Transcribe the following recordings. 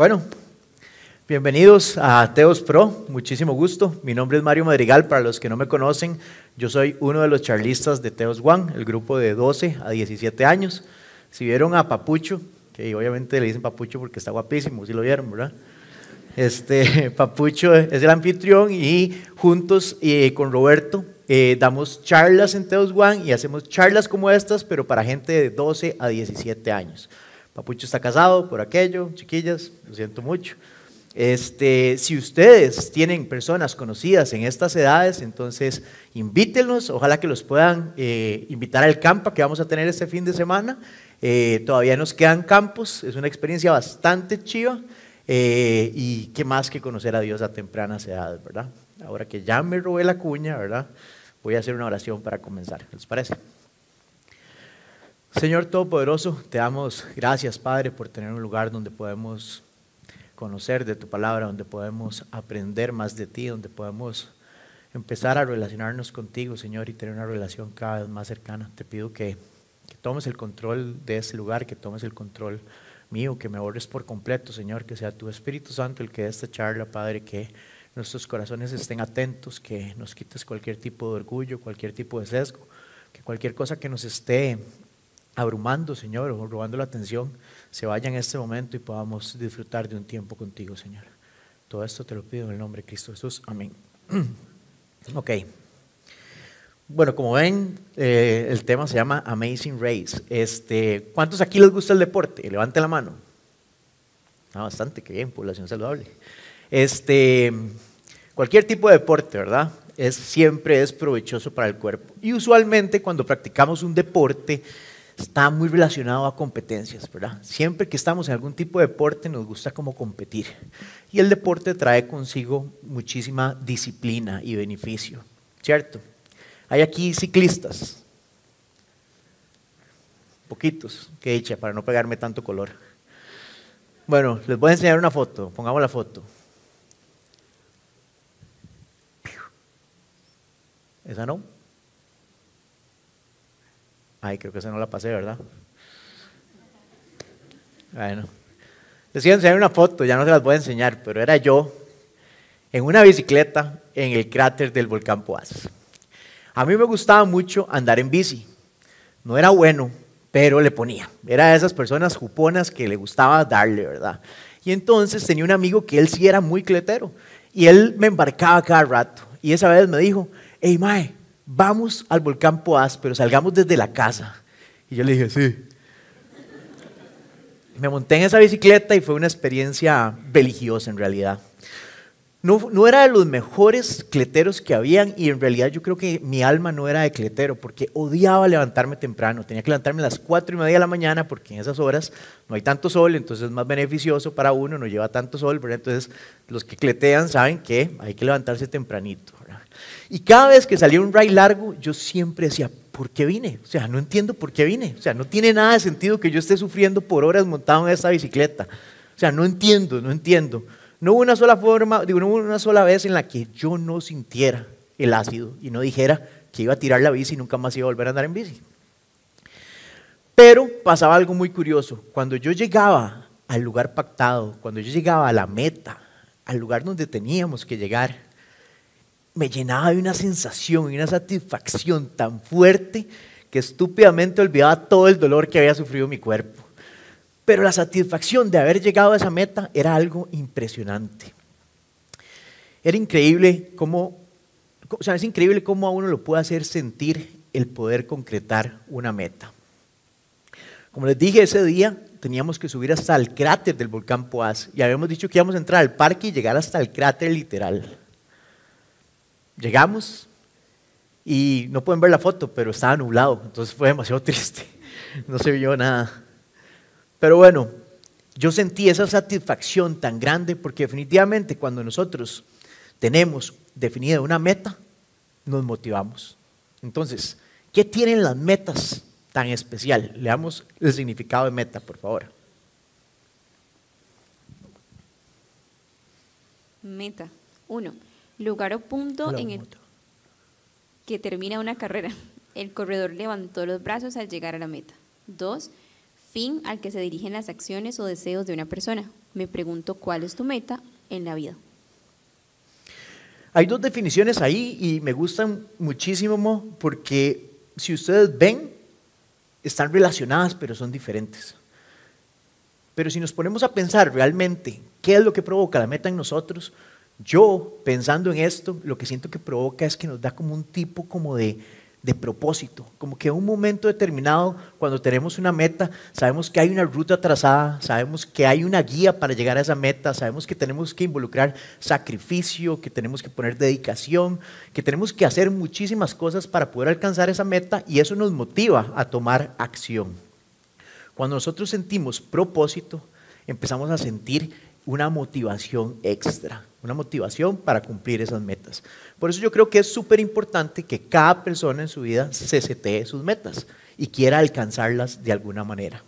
Bueno, bienvenidos a Teos Pro, muchísimo gusto. Mi nombre es Mario Madrigal, para los que no me conocen, yo soy uno de los charlistas de Teos One, el grupo de 12 a 17 años. Si vieron a Papucho, que obviamente le dicen Papucho porque está guapísimo, si lo vieron, ¿verdad? Este, Papucho es el anfitrión y juntos eh, con Roberto eh, damos charlas en Teos One y hacemos charlas como estas, pero para gente de 12 a 17 años. Papucho está casado por aquello, chiquillas, lo siento mucho. Este, si ustedes tienen personas conocidas en estas edades, entonces invítenlos, ojalá que los puedan eh, invitar al campo que vamos a tener este fin de semana. Eh, todavía nos quedan campos, es una experiencia bastante chiva eh, y qué más que conocer a Dios a tempranas edades, ¿verdad? Ahora que ya me robé la cuña, ¿verdad? Voy a hacer una oración para comenzar, ¿les parece? Señor Todopoderoso, te damos gracias, Padre, por tener un lugar donde podemos conocer de tu palabra, donde podemos aprender más de ti, donde podemos empezar a relacionarnos contigo, Señor, y tener una relación cada vez más cercana. Te pido que, tomes el control de ese lugar, que tomes el control mío, que me borres por completo, Señor, que sea tu Espíritu Santo el que dé esta charla, Padre, que nuestros corazones estén atentos, que nos quites cualquier tipo de orgullo, cualquier tipo de sesgo, que cualquier cosa que nos esté abrumando, Señor, o robando la atención, se vaya en este momento y podamos disfrutar de un tiempo contigo, Señor. Todo esto te lo pido en el nombre de Cristo Jesús. Amén. Ok. Bueno, como ven, eh, el tema se llama Amazing Race. Este, ¿Cuántos aquí les gusta el deporte? Levante la mano. Ah, bastante, qué bien, población saludable. Este, cualquier tipo de deporte, ¿verdad? Es, siempre es provechoso para el cuerpo. Y usualmente cuando practicamos un deporte, está muy relacionado a competencias, ¿verdad? Siempre que estamos en algún tipo de deporte nos gusta como competir. Y el deporte trae consigo muchísima disciplina y beneficio, ¿cierto? Hay aquí ciclistas, poquitos, que dicha, para no pegarme tanto color. Bueno, les voy a enseñar una foto, pongamos la foto. ¿Esa no? Ay, creo que esa no la pasé, ¿verdad? Bueno, les iba a enseñar una foto, ya no se las voy a enseñar, pero era yo en una bicicleta en el cráter del volcán Poás. A mí me gustaba mucho andar en bici. No era bueno, pero le ponía. Era de esas personas juponas que le gustaba darle, ¿verdad? Y entonces tenía un amigo que él sí era muy cletero. Y él me embarcaba cada rato. Y esa vez me dijo, hey, Mae, vamos al volcán Poás, pero salgamos desde la casa. Y yo le dije, sí. Me monté en esa bicicleta y fue una experiencia religiosa en realidad. No, no, era de los mejores cleteros que habían y en realidad yo creo que mi alma no era de cletero porque odiaba levantarme temprano. Tenía que levantarme a las cuatro y media de la mañana porque en esas horas no hay tanto sol, entonces es más beneficioso para uno, no lleva tanto sol, pero entonces los que cletean saben que hay que levantarse tempranito. Y cada vez que salía un ride largo, yo siempre decía, ¿por qué vine? O sea, no entiendo por qué vine. O sea, no tiene nada de sentido que yo esté sufriendo por horas montado en esta bicicleta. O sea, no entiendo, no entiendo. No hubo una sola forma, digo, no hubo una sola vez en la que yo no sintiera el ácido y no dijera que iba a tirar la bici y nunca más iba a volver a andar en bici. Pero pasaba algo muy curioso. Cuando yo llegaba al lugar pactado, cuando yo llegaba a la meta, al lugar donde teníamos que llegar, me llenaba de una sensación y una satisfacción tan fuerte que estúpidamente olvidaba todo el dolor que había sufrido mi cuerpo. Pero la satisfacción de haber llegado a esa meta era algo impresionante. Era increíble cómo, o sea, es increíble cómo a uno lo puede hacer sentir el poder concretar una meta. Como les dije ese día, teníamos que subir hasta el cráter del volcán Poás y habíamos dicho que íbamos a entrar al parque y llegar hasta el cráter literal. Llegamos y no pueden ver la foto, pero estaba nublado, entonces fue demasiado triste, no se vio nada. Pero bueno, yo sentí esa satisfacción tan grande porque definitivamente cuando nosotros tenemos definida una meta, nos motivamos. Entonces, ¿qué tienen las metas tan especial? Leamos el significado de meta, por favor. Meta. Uno lugar o punto en el que termina una carrera. El corredor levantó los brazos al llegar a la meta. Dos, fin al que se dirigen las acciones o deseos de una persona. Me pregunto cuál es tu meta en la vida. Hay dos definiciones ahí y me gustan muchísimo porque si ustedes ven, están relacionadas pero son diferentes. Pero si nos ponemos a pensar realmente qué es lo que provoca la meta en nosotros, yo pensando en esto, lo que siento que provoca es que nos da como un tipo como de, de propósito, como que en un momento determinado, cuando tenemos una meta, sabemos que hay una ruta trazada, sabemos que hay una guía para llegar a esa meta, sabemos que tenemos que involucrar sacrificio, que tenemos que poner dedicación, que tenemos que hacer muchísimas cosas para poder alcanzar esa meta y eso nos motiva a tomar acción. Cuando nosotros sentimos propósito, empezamos a sentir una motivación extra, una motivación para cumplir esas metas. Por eso yo creo que es súper importante que cada persona en su vida se setee sus metas y quiera alcanzarlas de alguna manera.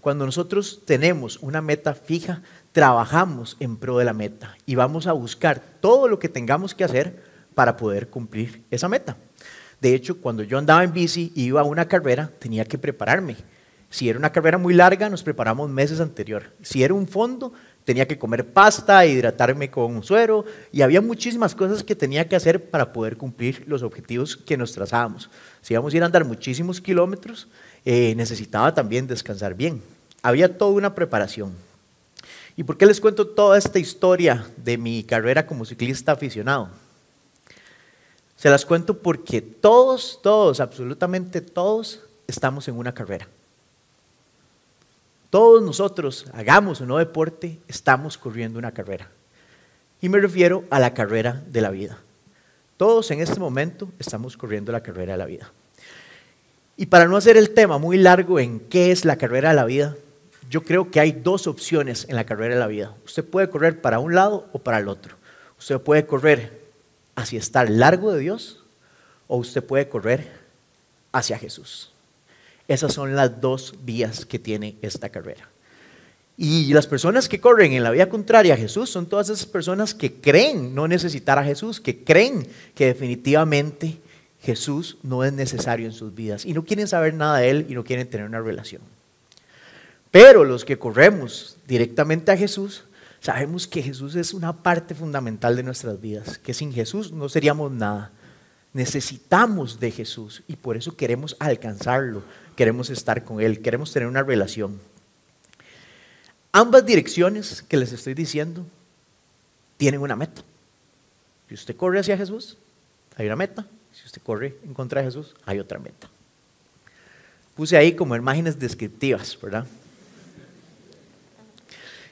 Cuando nosotros tenemos una meta fija, trabajamos en pro de la meta y vamos a buscar todo lo que tengamos que hacer para poder cumplir esa meta. De hecho, cuando yo andaba en bici y iba a una carrera, tenía que prepararme. Si era una carrera muy larga, nos preparamos meses anterior. Si era un fondo, tenía que comer pasta, hidratarme con suero y había muchísimas cosas que tenía que hacer para poder cumplir los objetivos que nos trazábamos. Si íbamos a ir a andar muchísimos kilómetros, eh, necesitaba también descansar bien. Había toda una preparación. ¿Y por qué les cuento toda esta historia de mi carrera como ciclista aficionado? Se las cuento porque todos, todos, absolutamente todos, estamos en una carrera. Todos nosotros, hagamos o no deporte, estamos corriendo una carrera. Y me refiero a la carrera de la vida. Todos en este momento estamos corriendo la carrera de la vida. Y para no hacer el tema muy largo en qué es la carrera de la vida, yo creo que hay dos opciones en la carrera de la vida. Usted puede correr para un lado o para el otro. Usted puede correr hacia estar largo de Dios o usted puede correr hacia Jesús. Esas son las dos vías que tiene esta carrera. Y las personas que corren en la vía contraria a Jesús son todas esas personas que creen no necesitar a Jesús, que creen que definitivamente Jesús no es necesario en sus vidas y no quieren saber nada de Él y no quieren tener una relación. Pero los que corremos directamente a Jesús, sabemos que Jesús es una parte fundamental de nuestras vidas, que sin Jesús no seríamos nada. Necesitamos de Jesús y por eso queremos alcanzarlo, queremos estar con Él, queremos tener una relación. Ambas direcciones que les estoy diciendo tienen una meta. Si usted corre hacia Jesús, hay una meta. Si usted corre en contra de Jesús, hay otra meta. Puse ahí como imágenes descriptivas, ¿verdad?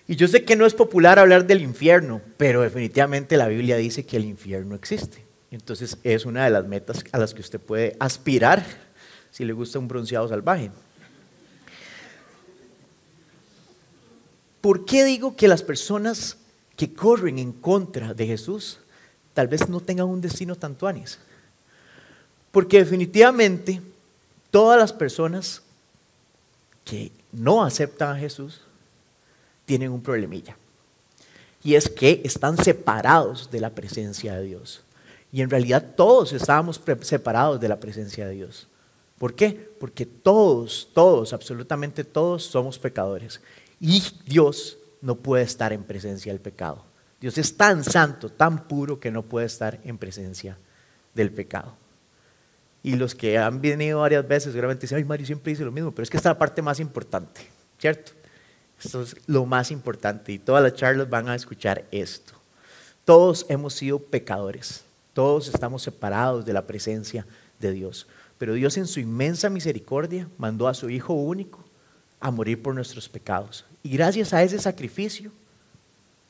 Y yo sé que no es popular hablar del infierno, pero definitivamente la Biblia dice que el infierno existe. Entonces es una de las metas a las que usted puede aspirar si le gusta un bronceado salvaje. ¿Por qué digo que las personas que corren en contra de Jesús tal vez no tengan un destino tan tuanis? Porque definitivamente todas las personas que no aceptan a Jesús tienen un problemilla. Y es que están separados de la presencia de Dios. Y en realidad todos estábamos separados de la presencia de Dios. ¿Por qué? Porque todos, todos, absolutamente todos somos pecadores. Y Dios no puede estar en presencia del pecado. Dios es tan santo, tan puro que no puede estar en presencia del pecado. Y los que han venido varias veces seguramente dicen, ay, Mario siempre dice lo mismo, pero es que esta es la parte más importante, ¿cierto? Esto es lo más importante y todas las charlas van a escuchar esto. Todos hemos sido pecadores, todos estamos separados de la presencia de Dios. Pero Dios en su inmensa misericordia mandó a su Hijo único a morir por nuestros pecados. Y gracias a ese sacrificio,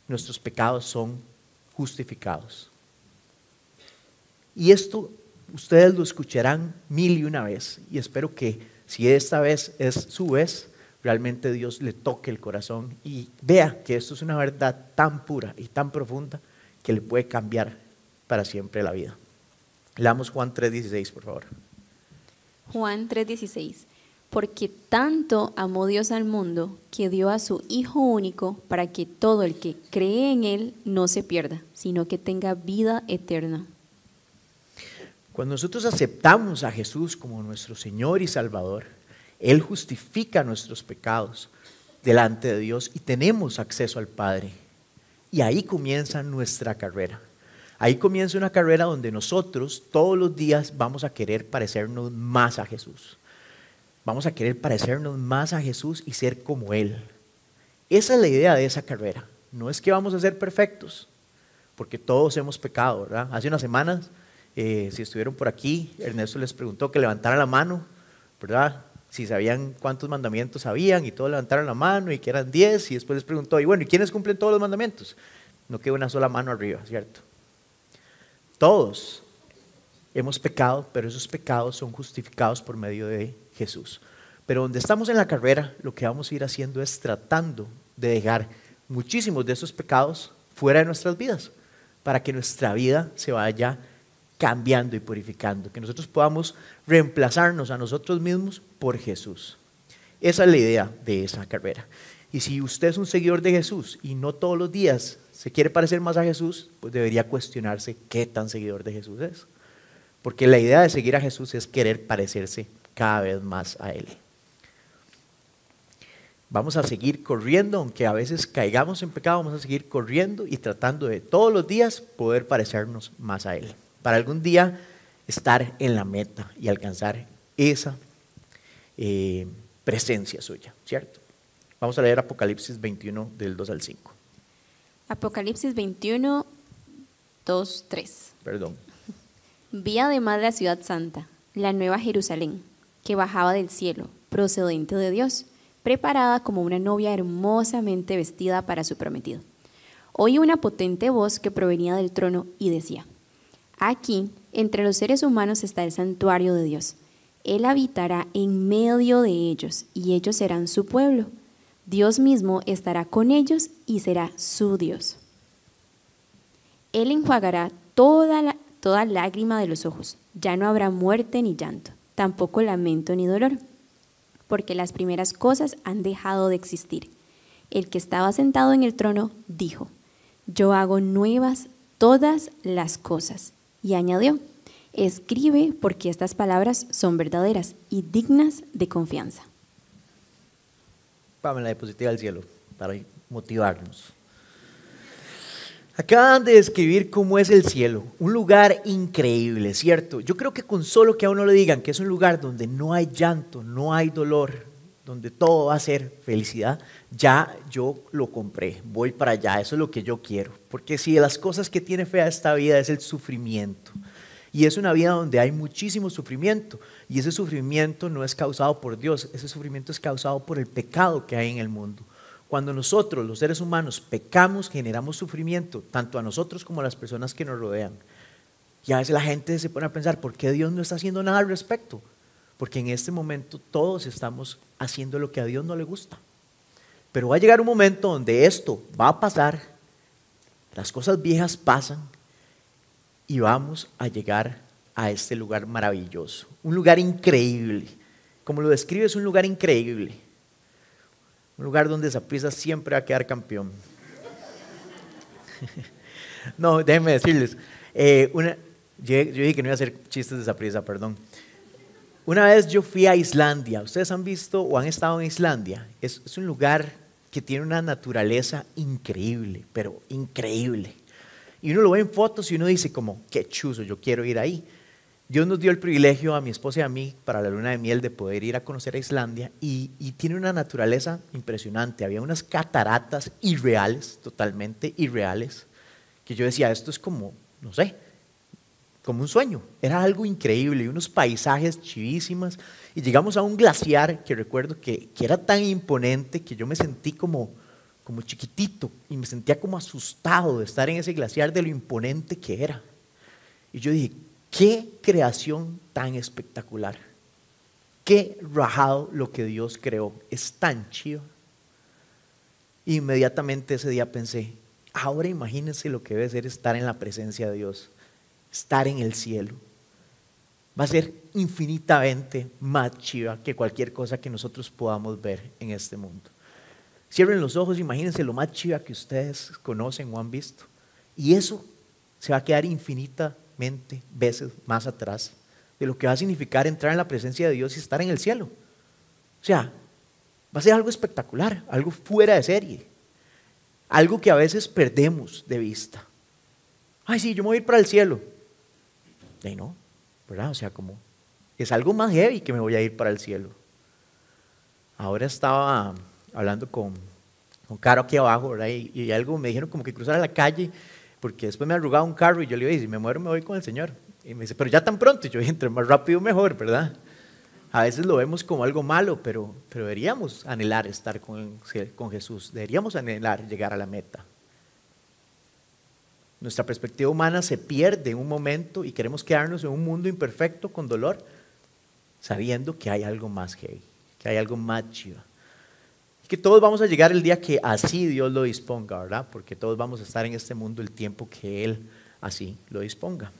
nuestros pecados son justificados. Y esto ustedes lo escucharán mil y una vez. Y espero que si esta vez es su vez, realmente Dios le toque el corazón y vea que esto es una verdad tan pura y tan profunda que le puede cambiar para siempre la vida. Leamos Juan 3:16, por favor. Juan 3:16, porque tanto amó Dios al mundo que dio a su Hijo único para que todo el que cree en Él no se pierda, sino que tenga vida eterna. Cuando nosotros aceptamos a Jesús como nuestro Señor y Salvador, Él justifica nuestros pecados delante de Dios y tenemos acceso al Padre. Y ahí comienza nuestra carrera. Ahí comienza una carrera donde nosotros todos los días vamos a querer parecernos más a Jesús. Vamos a querer parecernos más a Jesús y ser como Él. Esa es la idea de esa carrera. No es que vamos a ser perfectos, porque todos hemos pecado, ¿verdad? Hace unas semanas, eh, si estuvieron por aquí, Ernesto les preguntó que levantaran la mano, ¿verdad? Si sabían cuántos mandamientos habían y todos levantaron la mano y que eran diez y después les preguntó, y bueno, ¿y quiénes cumplen todos los mandamientos? No quedó una sola mano arriba, ¿cierto? Todos hemos pecado, pero esos pecados son justificados por medio de Jesús. Pero donde estamos en la carrera, lo que vamos a ir haciendo es tratando de dejar muchísimos de esos pecados fuera de nuestras vidas, para que nuestra vida se vaya cambiando y purificando, que nosotros podamos reemplazarnos a nosotros mismos por Jesús. Esa es la idea de esa carrera. Y si usted es un seguidor de Jesús y no todos los días se quiere parecer más a Jesús, pues debería cuestionarse qué tan seguidor de Jesús es. Porque la idea de seguir a Jesús es querer parecerse cada vez más a Él. Vamos a seguir corriendo, aunque a veces caigamos en pecado, vamos a seguir corriendo y tratando de todos los días poder parecernos más a Él. Para algún día estar en la meta y alcanzar esa eh, presencia suya, ¿cierto? Vamos a leer Apocalipsis 21 del 2 al 5. Apocalipsis 21, 2, 3. Perdón. Vi además la ciudad santa, la nueva Jerusalén, que bajaba del cielo, procedente de Dios, preparada como una novia hermosamente vestida para su prometido. Oí una potente voz que provenía del trono y decía, Aquí, entre los seres humanos está el santuario de Dios. Él habitará en medio de ellos y ellos serán su pueblo Dios mismo estará con ellos y será su Dios. Él enjuagará toda, toda lágrima de los ojos. Ya no habrá muerte ni llanto, tampoco lamento ni dolor, porque las primeras cosas han dejado de existir. El que estaba sentado en el trono dijo, yo hago nuevas todas las cosas. Y añadió, escribe porque estas palabras son verdaderas y dignas de confianza en la diapositiva del cielo para motivarnos. Acaban de describir cómo es el cielo, un lugar increíble, ¿cierto? Yo creo que con solo que a uno le digan que es un lugar donde no hay llanto, no hay dolor, donde todo va a ser felicidad, ya yo lo compré, voy para allá, eso es lo que yo quiero. Porque si de las cosas que tiene fea esta vida es el sufrimiento, y es una vida donde hay muchísimo sufrimiento. Y ese sufrimiento no es causado por Dios, ese sufrimiento es causado por el pecado que hay en el mundo. Cuando nosotros, los seres humanos, pecamos, generamos sufrimiento, tanto a nosotros como a las personas que nos rodean. Y a veces la gente se pone a pensar, ¿por qué Dios no está haciendo nada al respecto? Porque en este momento todos estamos haciendo lo que a Dios no le gusta. Pero va a llegar un momento donde esto va a pasar, las cosas viejas pasan y vamos a llegar a este lugar maravilloso, un lugar increíble. Como lo describe, es un lugar increíble. Un lugar donde Zaprisa siempre va a quedar campeón. no, déjenme decirles. Eh, una, yo, dije que no iba a hacer chistes de Zaprisa, perdón. Una vez yo fui a Islandia. ¿Ustedes han visto o han estado en Islandia? Es, un lugar que tiene una naturaleza increíble, pero increíble. Y uno lo ve en fotos y uno dice como, qué chuzo, yo quiero ir ahí. Dios nos dio el privilegio a mi esposa y a mí para la luna de miel de poder ir a conocer a Islandia y, tiene una naturaleza impresionante. Había unas cataratas irreales, totalmente irreales, que yo decía, esto es como, no sé, como un sueño. Era algo increíble y unos paisajes chivísimas. Y llegamos a un glaciar que recuerdo que, que era tan imponente que yo me sentí como, como chiquitito y me sentía como asustado de estar en ese glaciar de lo imponente que era. Y yo dije, qué creación tan espectacular. Qué rajado lo que Dios creó. Es tan chido. Inmediatamente ese día pensé, ahora imagínense lo que debe ser estar en la presencia de Dios, estar en el cielo. Va a ser infinitamente más chiva que cualquier cosa que nosotros podamos ver en este mundo. Cierren los ojos, imagínense lo más chiva que ustedes conocen o han visto. Y eso se va a quedar veces más atrás de lo que va a significar entrar en la presencia de Dios y estar en el cielo. O sea, Va a ser algo espectacular, algo fuera de serie. Algo que a veces perdemos de vista. Ay, sí, yo me voy a ir para el cielo. Y no, ¿verdad? O sea, como es algo más heavy que me voy a ir para el cielo. Ahora estaba hablando con, con Caro aquí abajo, ¿verdad? Y, algo me dijeron como que cruzara la calle, porque después me arrugaba un carro y yo le dije, si me muero me voy con el Señor. Y me dice, pero ya tan pronto. Yo dije, entre más rápido mejor, ¿verdad? A veces lo vemos como algo malo, pero, deberíamos anhelar estar con, con Jesús, deberíamos anhelar llegar a la meta. Nuestra perspectiva humana se pierde en un momento y queremos quedarnos en un mundo imperfecto con dolor, sabiendo que hay algo más que que hay algo más chido. Que todos vamos a llegar el día que así Dios lo disponga, ¿verdad? Porque todos vamos a estar en este mundo el tiempo que Él así lo disponga.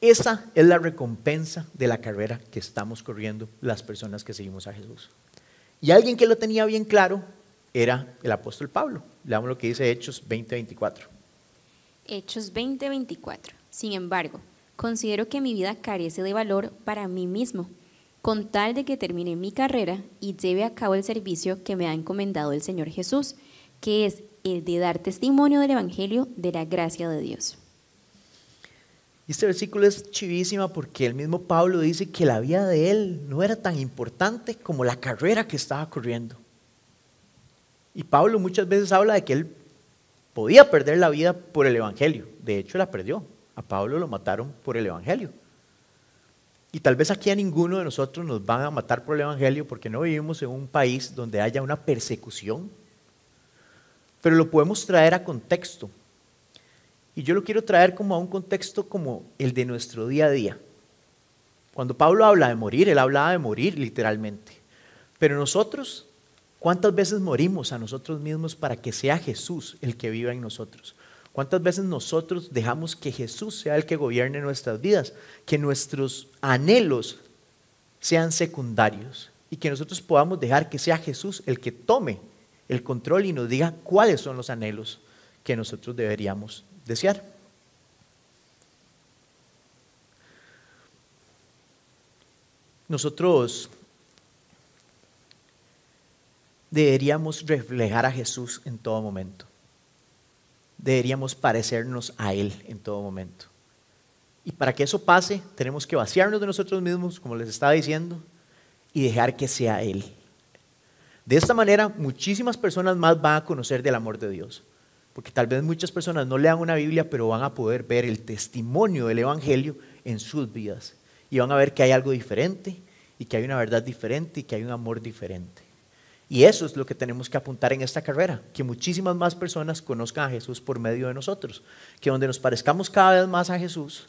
Esa es la recompensa de la carrera que estamos corriendo las personas que seguimos a Jesús. Y alguien que lo tenía bien claro era el apóstol Pablo. Leamos lo que dice Hechos 20:24. Hechos 20:24. Sin embargo, considero que mi vida carece de valor para mí mismo, con tal de que termine mi carrera y lleve a cabo el servicio que me ha encomendado el Señor Jesús, que es el de dar testimonio del Evangelio de la gracia de Dios. Este versículo es chivísima porque el mismo Pablo dice que la vida de él no era tan importante como la carrera que estaba corriendo. Y Pablo muchas veces habla de que él podía perder la vida por el Evangelio. De hecho, la perdió. A Pablo lo mataron por el Evangelio. Y tal vez aquí a ninguno de nosotros nos van a matar por el Evangelio porque no vivimos en un país donde haya una persecución. Pero lo podemos traer a contexto. Y yo lo quiero traer como a un contexto como el de nuestro día a día. Cuando Pablo habla de morir, él hablaba de morir literalmente. Pero nosotros, ¿cuántas veces morimos a nosotros mismos para que sea Jesús el que viva en nosotros? ¿Cuántas veces nosotros dejamos que Jesús sea el que gobierne nuestras vidas? Que nuestros anhelos sean secundarios y que nosotros podamos dejar que sea Jesús el que tome el control y nos diga cuáles son los anhelos que nosotros deberíamos desear. Nosotros deberíamos reflejar a Jesús en todo momento. Deberíamos parecernos a Él en todo momento. Y para que eso pase, tenemos que vaciarnos de nosotros mismos, como les estaba diciendo, y dejar que sea Él. De esta manera, muchísimas personas más van a conocer del amor de Dios porque tal vez muchas personas no lean una Biblia, pero van a poder ver el testimonio del Evangelio en sus vidas. Y van a ver que hay algo diferente y que hay una verdad diferente y que hay un amor diferente. Y eso es lo que tenemos que apuntar en esta carrera, que muchísimas más personas conozcan a Jesús por medio de nosotros, que donde nos parezcamos cada vez más a Jesús,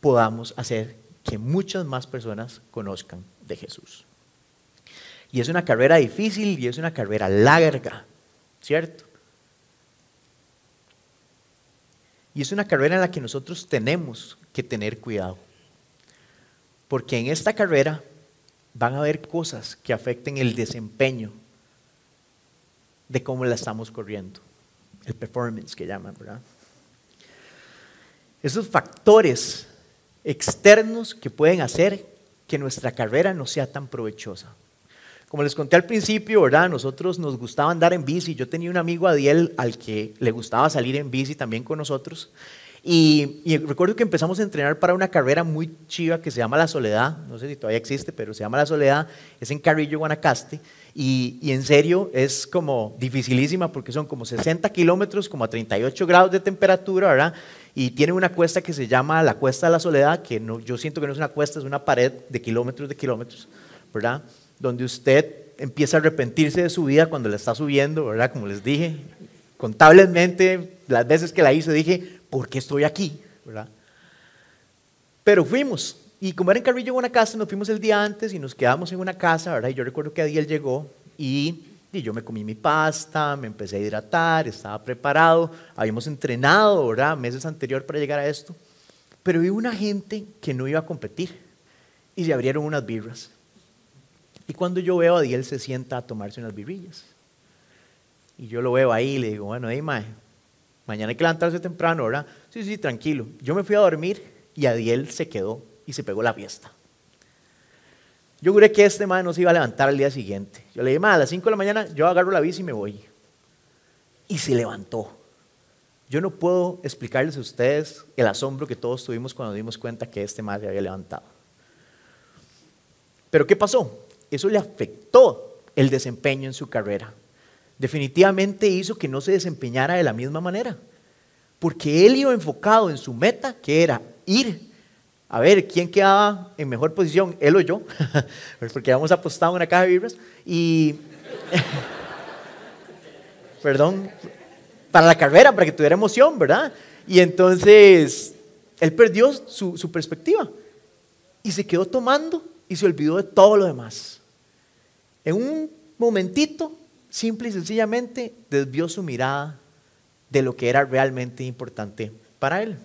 podamos hacer que muchas más personas conozcan de Jesús. Y es una carrera difícil y es una carrera larga, ¿cierto? Y es una carrera en la que nosotros tenemos que tener cuidado. Porque en esta carrera van a haber cosas que afecten el desempeño de cómo la estamos corriendo. El performance que llaman, ¿verdad? Esos factores externos que pueden hacer que nuestra carrera no sea tan provechosa. Como les conté al principio, ¿verdad? Nosotros nos gustaba andar en bici. Yo tenía un amigo Adiel al que le gustaba salir en bici también con nosotros. Y, recuerdo que empezamos a entrenar para una carrera muy chiva que se llama La Soledad. No sé si todavía existe, pero se llama La Soledad. Es en Carrillo, Guanacaste. Y, y en serio es como dificilísima porque son como 60 kilómetros, como a 38 grados de temperatura, ¿verdad? Y tiene una cuesta que se llama la Cuesta de la Soledad, que no, yo siento que no es una cuesta, es una pared de kilómetros de kilómetros, ¿verdad? donde usted empieza a arrepentirse de su vida cuando la está subiendo, ¿verdad? Como les dije, contablemente, las veces que la hice dije, ¿por qué estoy aquí? ¿verdad? Pero fuimos, y como era en Carrillo, una casa, nos fuimos el día antes y nos quedamos en una casa, ¿verdad? Y yo recuerdo que Adiel llegó y, y yo me comí mi pasta, me empecé a hidratar, estaba preparado, habíamos entrenado, ¿verdad? Meses anterior para llegar a esto, pero vi una gente que no iba a competir y se abrieron unas birras. Y cuando yo veo a Diel se sienta a tomarse unas birrillas. Y yo lo veo ahí y le digo, bueno, hey, mae, mañana hay que levantarse temprano, ¿verdad? Sí, sí, tranquilo. Yo me fui a dormir y Adiel se quedó y se pegó la fiesta. Yo juré que este man no se iba a levantar al día siguiente. Yo le dije, ma, a las 5 de la mañana yo agarro la bici y me voy. Y se levantó. Yo no puedo explicarles a ustedes el asombro que todos tuvimos cuando dimos cuenta que este man se había levantado. Pero ¿qué pasó? Eso le afectó el desempeño en su carrera. Definitivamente hizo que no se desempeñara de la misma manera. Porque él iba enfocado en su meta, que era ir a ver quién quedaba en mejor posición, él o yo, porque habíamos apostado en una caja de vibras. Y, perdón, para la carrera, para que tuviera emoción, ¿verdad? Y entonces él perdió su, su perspectiva y se quedó tomando y se olvidó de todo lo demás. En un momentito, simple y sencillamente, desvió su mirada de lo que era realmente importante para él.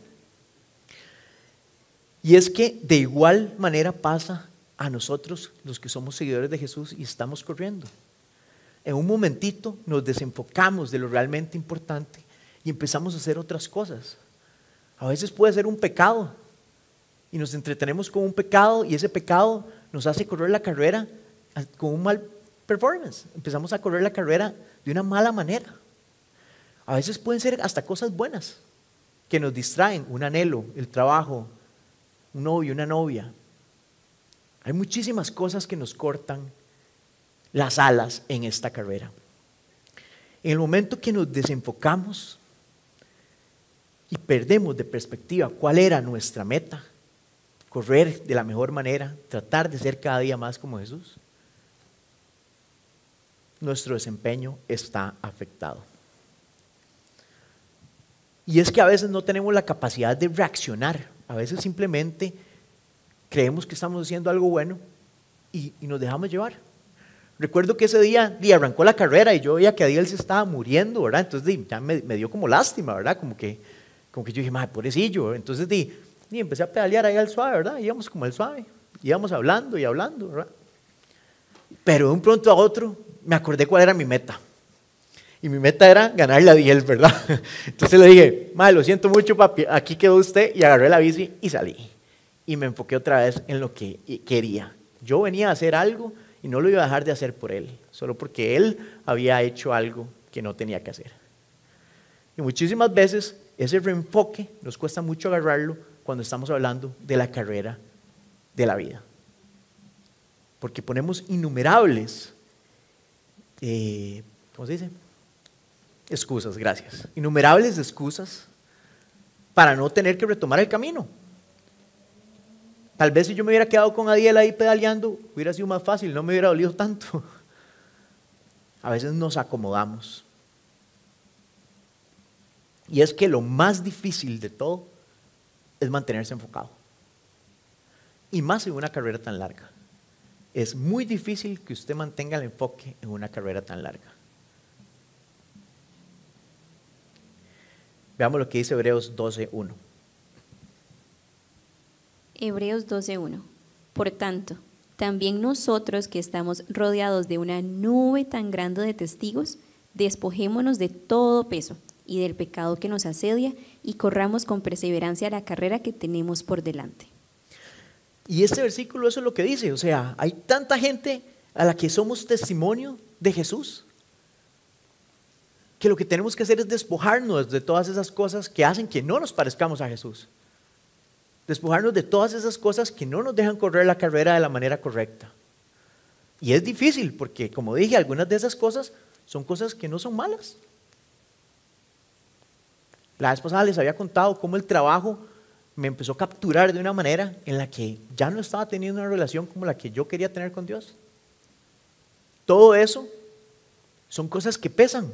Y es que de igual manera pasa a nosotros los que somos seguidores de Jesús y estamos corriendo. En un momentito nos desenfocamos de lo realmente importante y empezamos a hacer otras cosas. A veces puede ser un pecado y nos entretenemos con un pecado y ese pecado nos hace correr la carrera con un mal performance. Empezamos a correr la carrera de una mala manera. A veces pueden ser hasta cosas buenas que nos distraen, un anhelo, el trabajo, un novio, una novia. Hay muchísimas cosas que nos cortan las alas en esta carrera. En el momento que nos desenfocamos y perdemos de perspectiva cuál era nuestra meta, correr de la mejor manera, tratar de ser cada día más como Jesús, nuestro desempeño está afectado. Y es que a veces no tenemos la capacidad de reaccionar a veces simplemente creemos que estamos haciendo algo bueno y, nos dejamos llevar. Recuerdo que ese día, día, arrancó la carrera y yo veía que Adiel se estaba muriendo, ¿verdad? Entonces ya me, dio como lástima, ¿verdad? Como que, como que yo dije, madre, pobrecillo. Entonces di, y empecé a pedalear ahí al suave, ¿verdad? Íbamos como al suave. Íbamos hablando y hablando, ¿verdad? Pero de un pronto a otro me acordé cuál era mi meta. Y mi meta era ganarle a 10, ¿verdad? Entonces le dije, madre, lo siento mucho, papi, aquí quedó usted. Y agarré la bici y salí. Y me enfoqué otra vez en lo que quería. Yo venía a hacer algo y no lo iba a dejar de hacer por él, solo porque él había hecho algo que no tenía que hacer. Y muchísimas veces ese reenfoque nos cuesta mucho agarrarlo cuando estamos hablando de la carrera de la vida. Porque ponemos innumerables, eh, ¿cómo se dice? excusas, gracias. Innumerables excusas para no tener que retomar el camino. Tal vez si yo me hubiera quedado con Adiel ahí pedaleando, hubiera sido más fácil, no me hubiera dolido tanto. A veces nos acomodamos. Y es que lo más difícil de todo es mantenerse enfocado. Y más en una carrera tan larga. Es muy difícil que usted mantenga el enfoque en una carrera tan larga. Veamos lo que dice Hebreos 12.1. Hebreos 12.1. Por tanto, también nosotros que estamos rodeados de una nube tan grande de testigos, despojémonos de todo peso y del pecado que nos asedia y corramos con perseverancia la carrera que tenemos por delante. Y este versículo eso es lo que dice, o sea, hay tanta gente a la que somos testimonio de Jesús, que lo que tenemos que hacer es despojarnos de todas esas cosas que hacen que no nos parezcamos a Jesús. Despojarnos de todas esas cosas que no nos dejan correr la carrera de la manera correcta. Y es difícil porque, como dije, algunas de esas cosas son cosas que no son malas. La vez pasada les había contado cómo el trabajo me empezó a capturar de una manera en la que ya no estaba teniendo una relación como la que yo quería tener con Dios. Todo eso son cosas que pesan,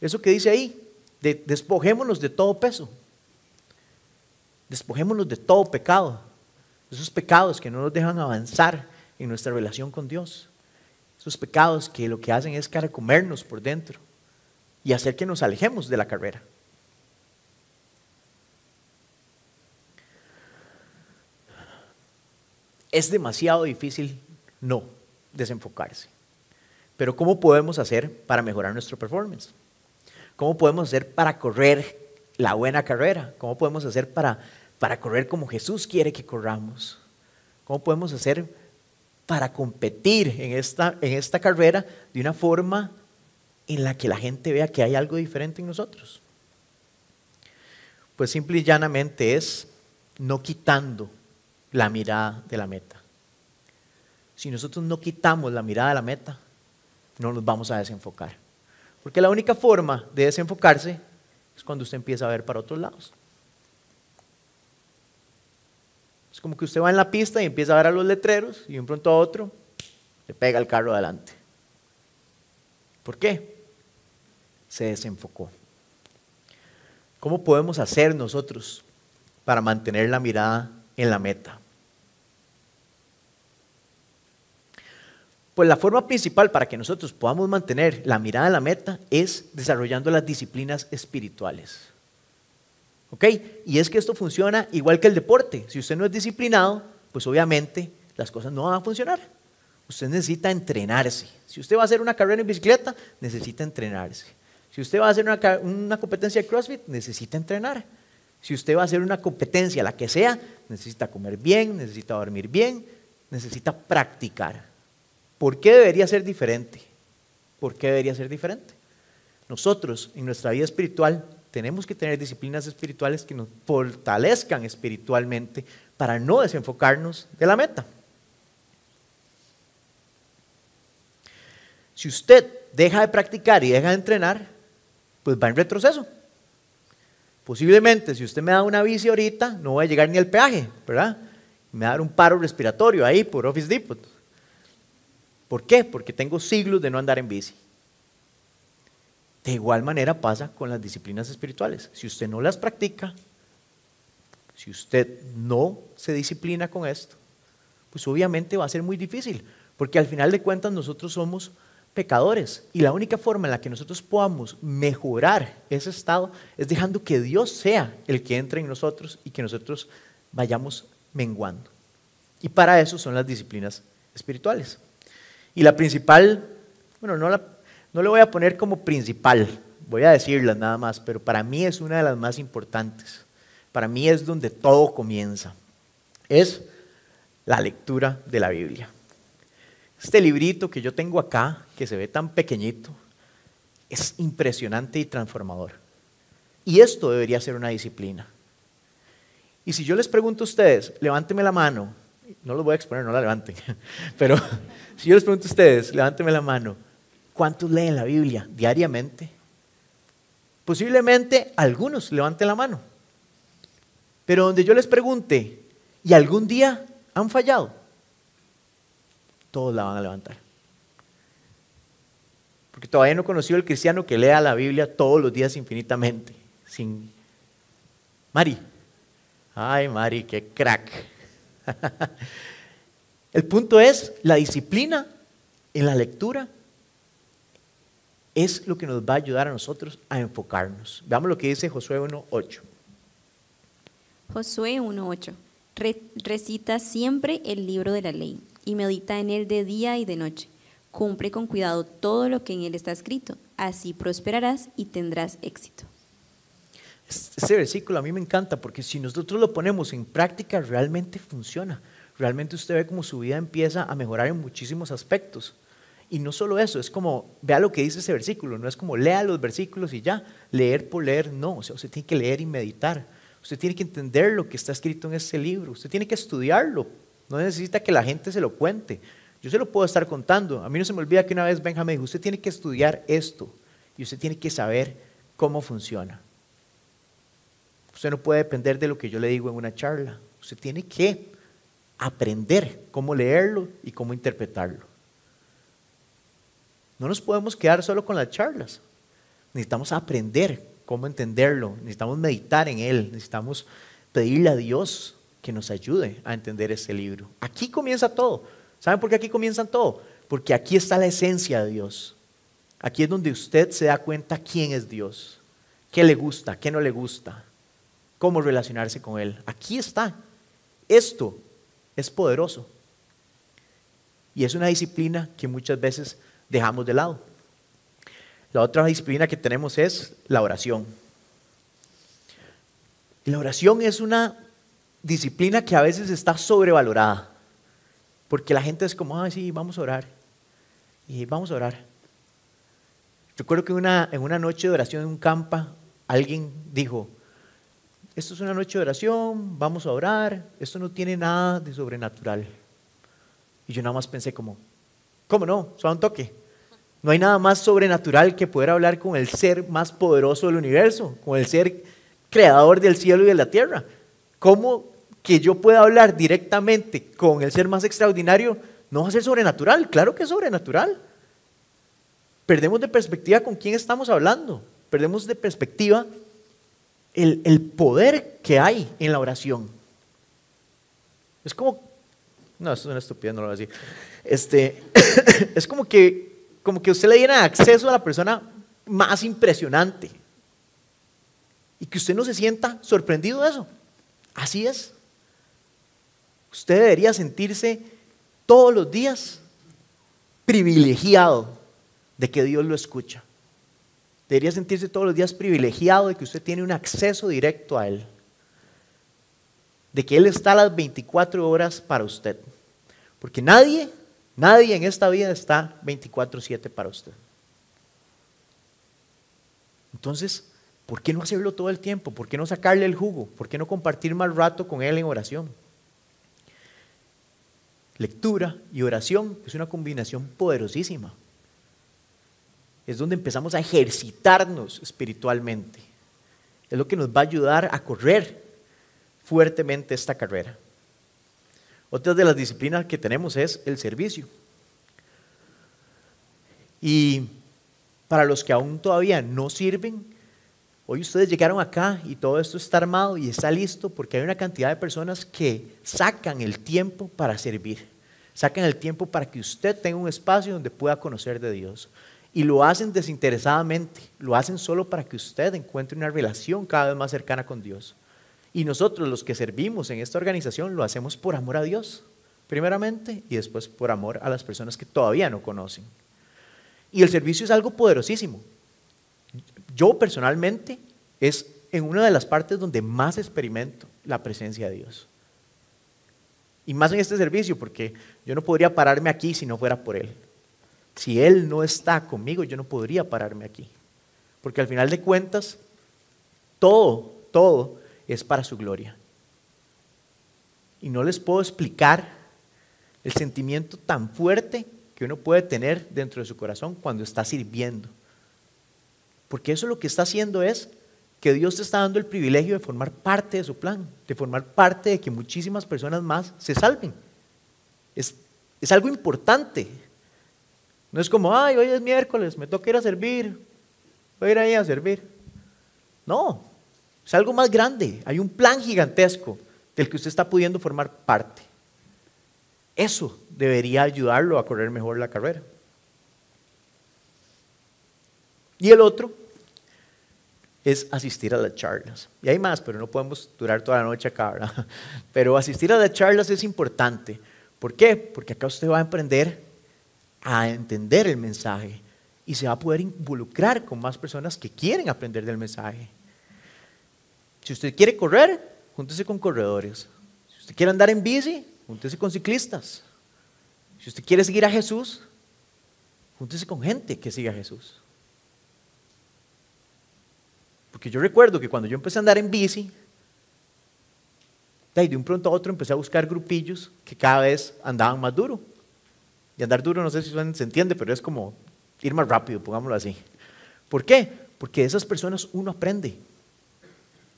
eso que dice ahí, despojémonos de todo peso. Despojémonos de todo pecado. Esos pecados que no nos dejan avanzar en nuestra relación con Dios. Esos pecados que lo que hacen es comernos por dentro y hacer que nos alejemos de la carrera. Es demasiado difícil no desenfocarse. Pero ¿cómo podemos hacer para mejorar nuestro performance? ¿Cómo podemos hacer para correr la buena carrera? ¿Cómo podemos hacer para, para correr como Jesús quiere que corramos? ¿Cómo podemos hacer para competir en esta, en esta carrera de una forma en la que la gente vea que hay algo diferente en nosotros? Pues simple y llanamente es no quitando la mirada de la meta. Si nosotros no quitamos la mirada de la meta, no nos vamos a desenfocar. Porque la única forma de desenfocarse es cuando usted empieza a ver para otros lados. Es como que usted va en la pista y empieza a ver a los letreros y de un pronto a otro le pega el carro adelante. ¿Por qué? Se desenfocó. ¿Cómo podemos hacer nosotros para mantener la mirada en la meta? Pues la forma principal para que nosotros podamos mantener la mirada en la meta es desarrollando las disciplinas espirituales. ¿Ok? Y es que esto funciona igual que el deporte. Si usted no es disciplinado, pues obviamente las cosas no van a funcionar. Usted necesita entrenarse. Si usted va a hacer una carrera en bicicleta, necesita entrenarse. Si usted va a hacer una, competencia de CrossFit, necesita entrenar. Si usted va a hacer una competencia, la que sea, necesita comer bien, necesita dormir bien, necesita practicar. ¿Por qué debería ser diferente? ¿Por qué debería ser diferente? Nosotros en nuestra vida espiritual tenemos que tener disciplinas espirituales que nos fortalezcan espiritualmente para no desenfocarnos de la meta. Si usted deja de practicar y deja de entrenar, pues va en retroceso. Posiblemente, si usted me da una bici ahorita, no voy a llegar ni al peaje, ¿verdad? Me va a dar un paro respiratorio ahí por Office Depot. ¿Por qué? Porque tengo siglos de no andar en bici. De igual manera pasa con las disciplinas espirituales. Si usted no las practica, si usted no se disciplina con esto, pues obviamente va a ser muy difícil, porque al final de cuentas nosotros somos Y la única forma en la que nosotros podamos mejorar ese estado es dejando que Dios sea el que entre en nosotros y que nosotros vayamos menguando. Y para eso son las disciplinas espirituales. Y la principal, bueno, no, la, no le voy a poner como principal, voy a decirla nada más, pero para mí es una de las más importantes. Para mí es donde todo comienza. Es la lectura de la Biblia. Este librito que yo tengo acá, que se ve tan pequeñito, es impresionante y transformador. Y esto debería ser una disciplina. Y si yo les pregunto a ustedes, levánteme la mano, no los voy a exponer, no la levanten, pero si yo les pregunto a ustedes, levánteme la mano, ¿cuántos leen la Biblia diariamente? Posiblemente algunos levanten la mano. Pero donde yo les pregunte, ¿y algún día han fallado? Todos la van a levantar. Porque todavía no he conocido el cristiano que lea la Biblia todos los días infinitamente. Sin Mari. Ay, Mari, qué crack. el punto es, la disciplina en la lectura es lo que nos va a ayudar a nosotros a enfocarnos. Veamos lo que dice Josué 1.8. Josué 1.8. recita siempre el libro de la ley y medita en él de día y de noche. Cumple con cuidado todo lo que en él está escrito, así prosperarás y tendrás éxito. Ese versículo a mí me encanta porque si nosotros lo ponemos en práctica realmente funciona. Realmente usted ve como su vida empieza a mejorar en muchísimos aspectos. Y no solo eso, es como, vea lo que dice ese versículo, no es como lea los versículos y ya, leer por leer, no, o sea, usted tiene que leer y meditar, usted tiene que entender lo que está escrito en ese libro, usted tiene que estudiarlo, no necesita que la gente se lo cuente. Yo se lo puedo estar contando. A mí no se me olvida que una vez Benjamín dijo, usted tiene que estudiar esto y usted tiene que saber cómo funciona. Usted no puede depender de lo que yo le digo en una charla. Usted tiene que aprender cómo leerlo y cómo interpretarlo. No nos podemos quedar solo con las charlas. Necesitamos aprender cómo entenderlo. Necesitamos meditar en él. Necesitamos pedirle a Dios que nos ayude a entender ese libro. Aquí comienza todo. ¿Saben por qué aquí comienza todo? Porque aquí está la esencia de Dios. Aquí es donde usted se da cuenta quién es Dios, qué le gusta, qué no le gusta, cómo relacionarse con Él. Aquí está. Esto es poderoso. Y es una disciplina que muchas veces dejamos de lado. La otra disciplina que tenemos es la oración. la oración es una disciplina que a veces está sobrevalorada. Porque la gente es como, ah, sí, vamos a orar. Y vamos a orar. Recuerdo que una, en una noche de oración en un campa, alguien dijo, esto es una noche de oración, vamos a orar, esto no tiene nada de sobrenatural. Y yo nada más pensé como, ¿cómo no? Solo un toque. No hay nada más sobrenatural que poder hablar con el ser más poderoso del universo, con el ser creador del cielo y de la tierra. ¿Cómo que yo pueda hablar directamente con el ser más extraordinario no va a ser sobrenatural? Claro que es sobrenatural. Perdemos de perspectiva con quién estamos hablando. Perdemos de perspectiva el, poder que hay en la oración. Es como, no, esto es una estupidez, no lo voy a decir. Este, es como que, como que usted le diera acceso a la persona más impresionante y que usted no se sienta sorprendido de eso. Así es. Usted debería sentirse todos los días privilegiado de que Dios lo escucha. Debería sentirse todos los días privilegiado de que usted tiene un acceso directo a Él. De que Él está a las 24 horas para usted. Porque nadie, nadie en esta vida está 24/7 para usted. Entonces, ¿por qué no hacerlo todo el tiempo? ¿Por qué no sacarle el jugo? ¿Por qué no compartir más rato con Él en oración? Lectura y oración es una combinación poderosísima es donde empezamos a ejercitarnos espiritualmente. Es lo que nos va a ayudar a correr fuertemente esta carrera. Otra de las disciplinas que tenemos es el servicio. Y para los que aún todavía no sirven, hoy ustedes llegaron acá y todo esto está armado y está listo porque hay una cantidad de personas que sacan el tiempo para servir. Sacan el tiempo para que usted tenga un espacio donde pueda conocer de Dios. Y lo hacen desinteresadamente, lo hacen solo para que usted encuentre una relación cada vez más cercana con Dios. Y nosotros los que servimos en esta organización lo hacemos por amor a Dios, primeramente, y después por amor a las personas que todavía no conocen. Y el servicio es algo poderosísimo. Yo personalmente es en una de las partes donde más experimento la presencia de Dios. Y más en este servicio, porque yo no podría pararme aquí si no fuera por Él. Si Él no está conmigo, yo no podría pararme aquí. Porque al final de cuentas, todo, todo es para su gloria. Y no les puedo explicar el sentimiento tan fuerte que uno puede tener dentro de su corazón cuando está sirviendo. Porque eso lo que está haciendo es que Dios te está dando el privilegio de formar parte de su plan, de formar parte de que muchísimas personas más se salven. Es, es algo importante. No es como, ay, hoy es miércoles, me toca ir a servir, voy a ir ahí a servir. No, es algo más grande, hay un plan gigantesco del que usted está pudiendo formar parte. Eso debería ayudarlo a correr mejor la carrera. Y el otro es asistir a las charlas. Y hay más, pero no podemos durar toda la noche acá, ¿verdad? Pero asistir a las charlas es importante. ¿Por qué? Porque acá usted va a aprender a entender el mensaje y se va a poder involucrar con más personas que quieren aprender del mensaje. Si usted quiere correr, júntese con corredores. Si usted quiere andar en bici, júntese con ciclistas. Si usted quiere seguir a Jesús, júntese con gente que siga a Jesús. Porque yo recuerdo que cuando yo empecé a andar en bici, de un pronto a otro empecé a buscar grupillos que cada vez andaban más duro. Y andar duro, no sé si se entiende, pero es como ir más rápido, pongámoslo así. ¿Por qué? Porque de esas personas uno aprende.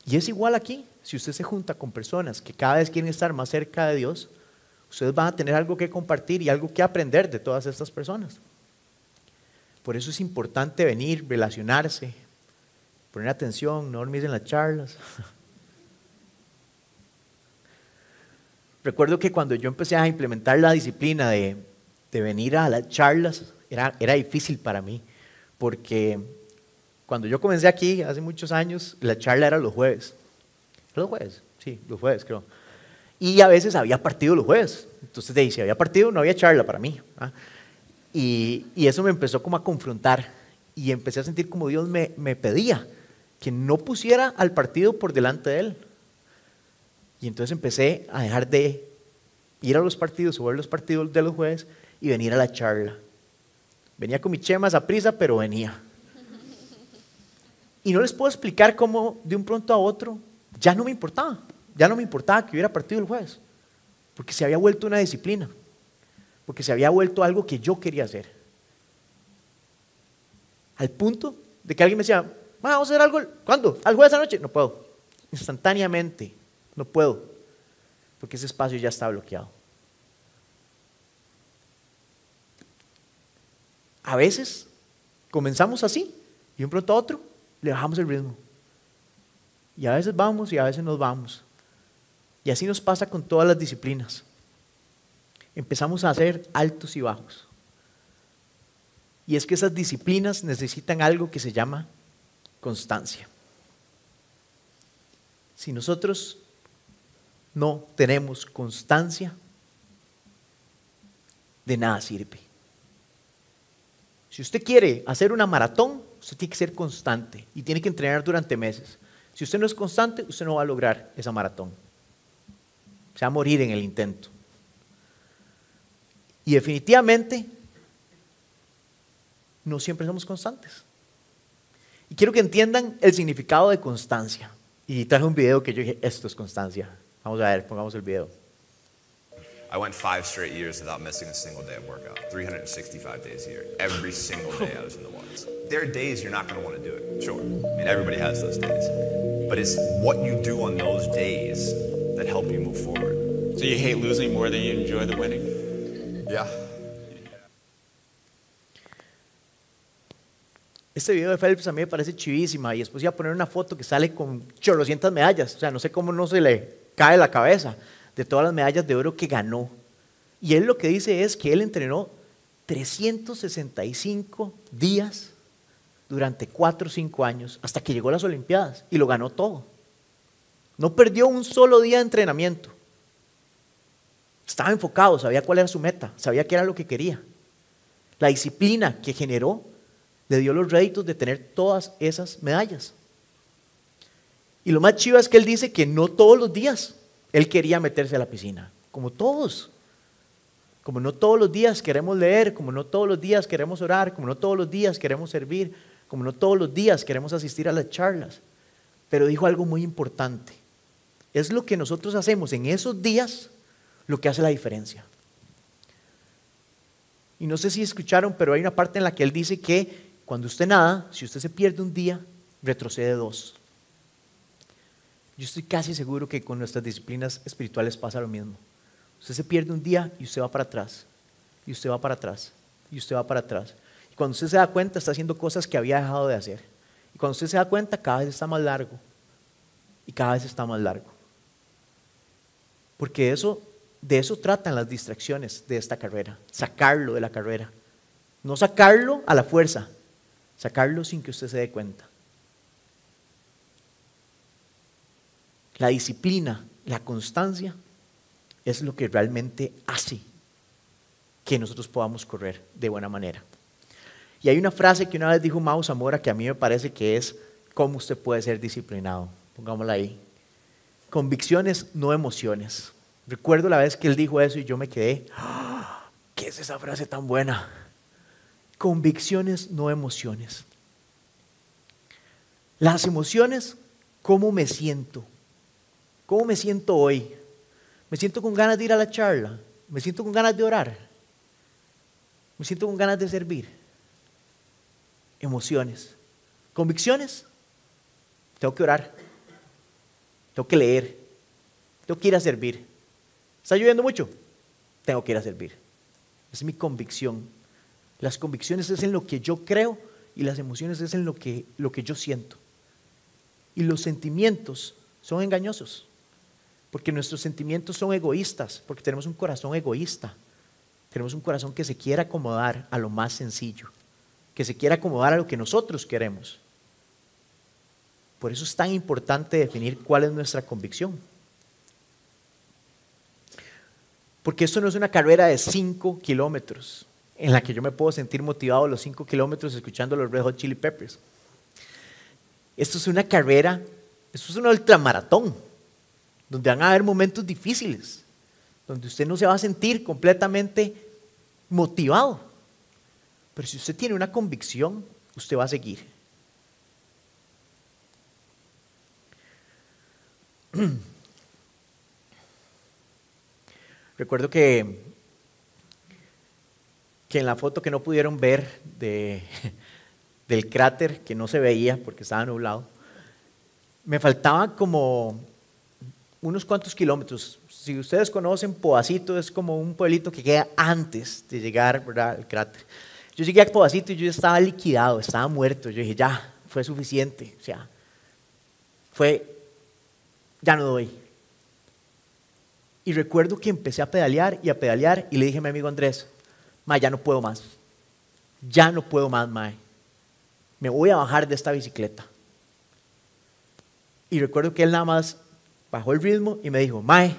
Y es igual aquí. Si usted se junta con personas que cada vez quieren estar más cerca de Dios, ustedes van a tener algo que compartir y algo que aprender de todas estas personas. Por eso es importante venir, relacionarse, poner atención, no dormir en las charlas. Recuerdo que cuando yo empecé a implementar la disciplina de de venir a las charlas era, era difícil para mí, porque cuando yo comencé aquí hace muchos años, la charla era los jueves. ¿Los jueves? Sí, los jueves creo. Y a veces había partido los jueves. Entonces, de si había partido, no había charla para mí. ¿ah? Y, y, eso me empezó como a confrontar. Y empecé a sentir como Dios me, me pedía que no pusiera al partido por delante de Él. Y entonces empecé a dejar de ir a los partidos o ver los partidos de los jueves y venir a la charla. Venía con mis chemas a prisa, pero venía. Y no les puedo explicar cómo de un pronto a otro ya no me importaba. Ya no me importaba que hubiera partido el jueves. Porque se había vuelto una disciplina. Porque se había vuelto algo que yo quería hacer. Al punto de que alguien me decía, vamos a hacer algo. ¿Cuándo? ¿Al jueves noche? No puedo. Instantáneamente. No puedo. Porque ese espacio ya está bloqueado. A veces comenzamos así y de un pronto a otro le bajamos el ritmo. Y a veces vamos y a veces nos vamos. Y así nos pasa con todas las disciplinas. Empezamos a hacer altos y bajos. Y es que esas disciplinas necesitan algo que se llama constancia. Si nosotros no tenemos constancia, de nada sirve. Si usted quiere hacer una maratón, usted tiene que ser constante y tiene que entrenar durante meses. Si usted no es constante, usted no va a lograr esa maratón. Se va a morir en el intento. Y definitivamente, no siempre somos constantes. Y quiero que entiendan el significado de constancia. Y traje un video que yo dije, esto es constancia. Vamos a ver, pongamos el video. I went five straight years without missing a single day of workout, 365 days a year. Every single day I was in the ones. There are days you're not going to want to do it, sure. I mean, everybody has those days. But it's what you do on those days that help you move forward. So you hate losing more than you enjoy the winning? Yeah. Este video de Phelps a mí me parece chivísima y después iba a poner una foto que sale con chorrocientas medallas. O sea, no sé cómo no se le cae la cabeza de todas las medallas de oro que ganó. Y él lo que dice es que él entrenó 365 días durante 4 o 5 años hasta que llegó a las Olimpiadas y lo ganó todo. No perdió un solo día de entrenamiento. Estaba enfocado, sabía cuál era su meta, sabía qué era lo que quería. La disciplina que generó le dio los réditos de tener todas esas medallas. Y lo más chivo es que él dice que no todos los días él quería meterse a la piscina, como todos. Como no todos los días queremos leer, como no todos los días queremos orar, como no todos los días queremos servir, como no todos los días queremos asistir a las charlas. Pero dijo algo muy importante. Es lo que nosotros hacemos en esos días lo que hace la diferencia. Y no sé si escucharon, pero hay una parte en la que él dice que cuando usted nada, si usted se pierde un día, retrocede dos. Yo estoy casi seguro que con nuestras disciplinas espirituales pasa lo mismo. Usted se pierde un día y usted va para atrás, y usted va para atrás, y usted va para atrás. Y cuando usted se da cuenta, está haciendo cosas que había dejado de hacer. Y cuando usted se da cuenta, cada vez está más largo, y cada vez está más largo. Porque eso, de eso tratan las distracciones de esta carrera, sacarlo de la carrera. No sacarlo a la fuerza, sacarlo sin que usted se dé cuenta. La disciplina, la constancia, es lo que realmente hace que nosotros podamos correr de buena manera. Y hay una frase que una vez dijo Mao Zamora que a mí me parece que es cómo usted puede ser disciplinado. Pongámosla ahí. Convicciones, no emociones. Recuerdo la vez que él dijo eso y yo me quedé, ¡Ah! ¿qué es esa frase tan buena? Convicciones, no emociones. Las emociones, ¿cómo me siento? ¿Cómo me siento hoy? ¿Me siento con ganas de ir a la charla? ¿Me siento con ganas de orar? ¿Me siento con ganas de servir? Emociones. ¿Convicciones? Tengo que orar. Tengo que leer. Tengo que ir a servir. ¿Está lloviendo mucho? Tengo que ir a servir. Es mi convicción. Las convicciones es en lo que yo creo y las emociones es en lo que, lo que yo siento. Y los sentimientos son engañosos. Porque nuestros sentimientos son egoístas, porque tenemos un corazón egoísta. Tenemos un corazón que se quiere acomodar a lo más sencillo, que se quiere acomodar a lo que nosotros queremos. Por eso es tan importante definir cuál es nuestra convicción. Porque esto no es una carrera de 5 kilómetros en la que yo me puedo sentir motivado los 5 kilómetros escuchando los Red Hot Chili Peppers. Esto es una carrera, esto es una ultramaratón donde van a haber momentos difíciles, donde usted no se va a sentir completamente motivado. Pero si usted tiene una convicción, usted va a seguir. Recuerdo que, que en la foto que no pudieron ver de, del cráter, que no se veía porque estaba nublado, me faltaba como unos cuantos kilómetros. Si ustedes conocen, Poacito es como un pueblito que queda antes de llegar al cráter. Yo llegué a Poacito y yo estaba liquidado, estaba muerto. Yo dije, ya, fue suficiente. O sea, fue, ya no doy. Y recuerdo que empecé a pedalear y a pedalear y le dije a mi amigo Andrés, ma, ya no puedo más. Ya no puedo más, ma. Me voy a bajar de esta bicicleta. Y recuerdo que él nada más bajó el ritmo y me dijo, Mae,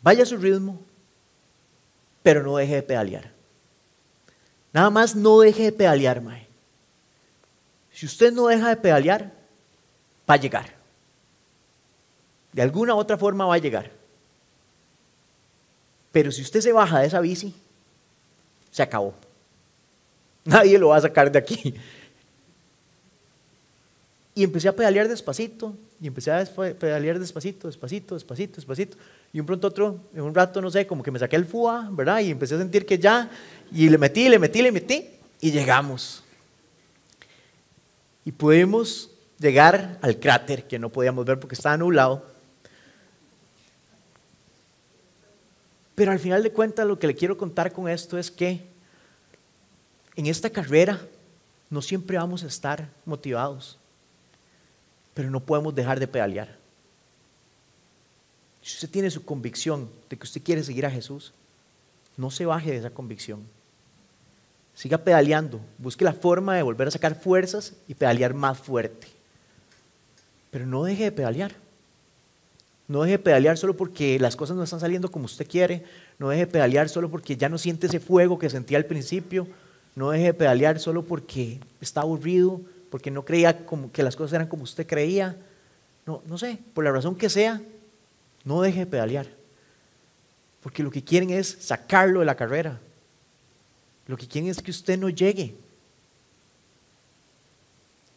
vaya a su ritmo, pero no deje de pedalear. Nada más no deje de pedalear, Mae. Si usted no deja de pedalear, va a llegar. De alguna u otra forma va a llegar. Pero si usted se baja de esa bici, se acabó. Nadie lo va a sacar de aquí. Y empecé a pedalear despacito, y empecé a pedalear despacito, despacito, despacito, despacito. Y un pronto otro, en un rato, no sé, como que me saqué el FUA, ¿verdad? Y empecé a sentir que ya, y le metí, le metí, le metí, y llegamos. Y pudimos llegar al cráter que no podíamos ver porque estaba nublado. Pero al final de cuentas lo que le quiero contar con esto es que en esta carrera no siempre vamos a estar motivados, pero no podemos dejar de pedalear. Si usted tiene su convicción de que usted quiere seguir a Jesús, no se baje de esa convicción. Siga pedaleando, busque la forma de volver a sacar fuerzas y pedalear más fuerte. Pero no deje de pedalear. No deje de pedalear solo porque las cosas no están saliendo como usted quiere. No deje de pedalear solo porque ya no siente ese fuego que sentía al principio. No deje de pedalear solo porque está aburrido, porque no creía como que las cosas eran como usted creía. No, no sé, por la razón que sea, no deje de pedalear. Porque lo que quieren es sacarlo de la carrera. Lo que quieren es que usted no llegue.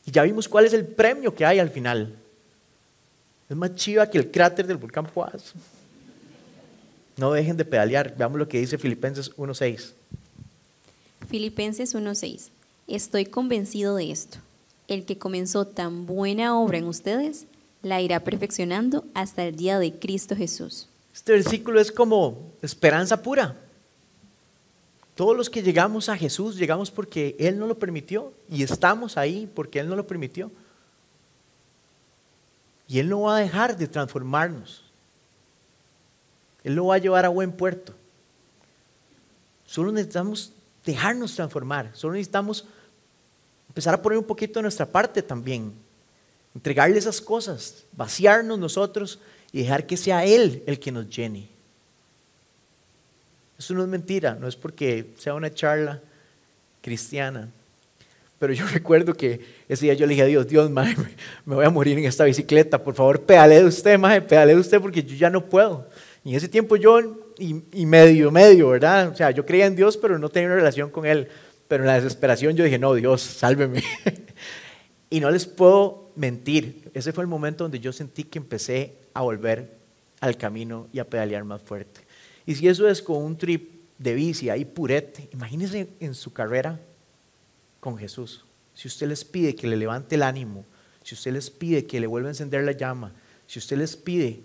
Y ya vimos cuál es el premio que hay al final. Es más chiva que el cráter del volcán Poás. No dejen de pedalear. Veamos lo que dice Filipenses 1.6. Filipenses 1.6. Estoy convencido de esto. El que comenzó tan buena obra en ustedes, la irá perfeccionando hasta el día de Cristo Jesús. Este versículo es como esperanza pura. Todos los que llegamos a Jesús llegamos porque Él no lo permitió y estamos ahí porque Él no lo permitió. Y Él no va a dejar de transformarnos. Él lo va a llevar a buen puerto. Solo necesitamos dejarnos transformar. Solo necesitamos empezar a poner un poquito de nuestra parte también. Entregarle esas cosas, vaciarnos nosotros y dejar que sea Él el que nos llene. Eso no es mentira, no es porque sea una charla cristiana. Pero yo recuerdo que ese día yo le dije a Dios, Dios, me voy a morir en esta bicicleta, por favor, pedale de usted, madre, pedale de usted porque yo ya no puedo. Y en ese tiempo yo, y, medio, medio, ¿verdad? O sea, yo creía en Dios, pero no tenía una relación con Él. Pero en la desesperación yo dije, no, Dios, sálveme. y no les puedo mentir, ese fue el momento donde yo sentí que empecé a volver al camino y a pedalear más fuerte. Y si eso es con un trip de bici ahí purete, imagínense en su carrera Jesús. Si usted les pide que le levante el ánimo, si usted les pide que le vuelva a encender la llama, si usted les pide